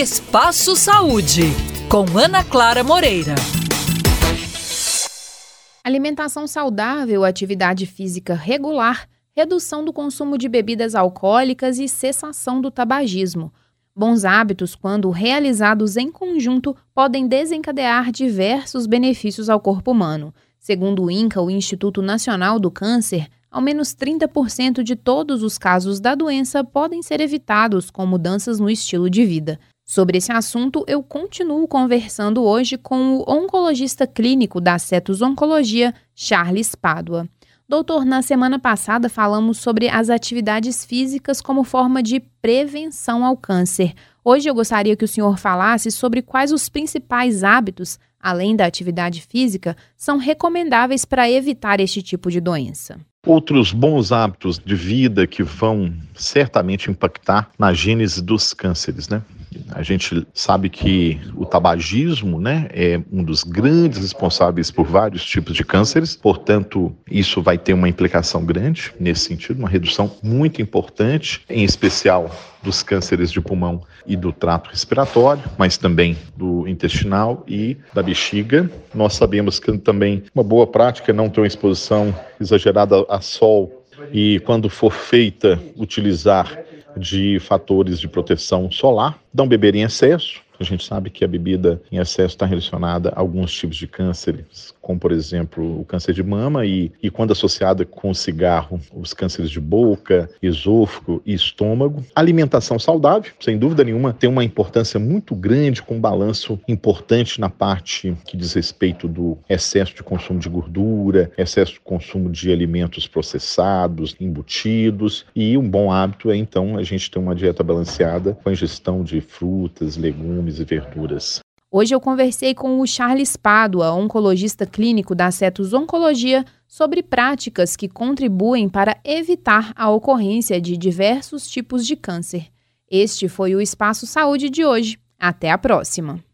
Espaço Saúde, com Ana Clara Moreira. Alimentação saudável, atividade física regular, redução do consumo de bebidas alcoólicas e cessação do tabagismo. Bons hábitos, quando realizados em conjunto, podem desencadear diversos benefícios ao corpo humano. Segundo o INCA, o Instituto Nacional do Câncer, ao menos 30% de todos os casos da doença podem ser evitados com mudanças no estilo de vida. Sobre esse assunto, eu continuo conversando hoje com o oncologista clínico da Cetus Oncologia, Charles Pádua. Doutor, na semana passada falamos sobre as atividades físicas como forma de prevenção ao câncer. Hoje eu gostaria que o senhor falasse sobre quais os principais hábitos, além da atividade física, são recomendáveis para evitar este tipo de doença. Outros bons hábitos de vida que vão certamente impactar na gênese dos cânceres, né? A gente sabe que o tabagismo né, é um dos grandes responsáveis por vários tipos de cânceres, portanto, isso vai ter uma implicação grande nesse sentido, uma redução muito importante, em especial dos cânceres de pulmão e do trato respiratório, mas também do intestinal e da bexiga. Nós sabemos que também uma boa prática é não ter uma exposição exagerada a sol e, quando for feita, utilizar de fatores de proteção solar, não beber em excesso. A gente sabe que a bebida em excesso está relacionada a alguns tipos de cânceres, como por exemplo o câncer de mama e, e quando associada com o cigarro, os cânceres de boca, esôfago e estômago. Alimentação saudável, sem dúvida nenhuma, tem uma importância muito grande, com um balanço importante na parte que diz respeito do excesso de consumo de gordura, excesso de consumo de alimentos processados, embutidos e um bom hábito é então a gente ter uma dieta balanceada com a ingestão de frutas, legumes e verduras. Hoje eu conversei com o Charles Pádua, oncologista clínico da Cetus Oncologia, sobre práticas que contribuem para evitar a ocorrência de diversos tipos de câncer. Este foi o Espaço Saúde de hoje. Até a próxima!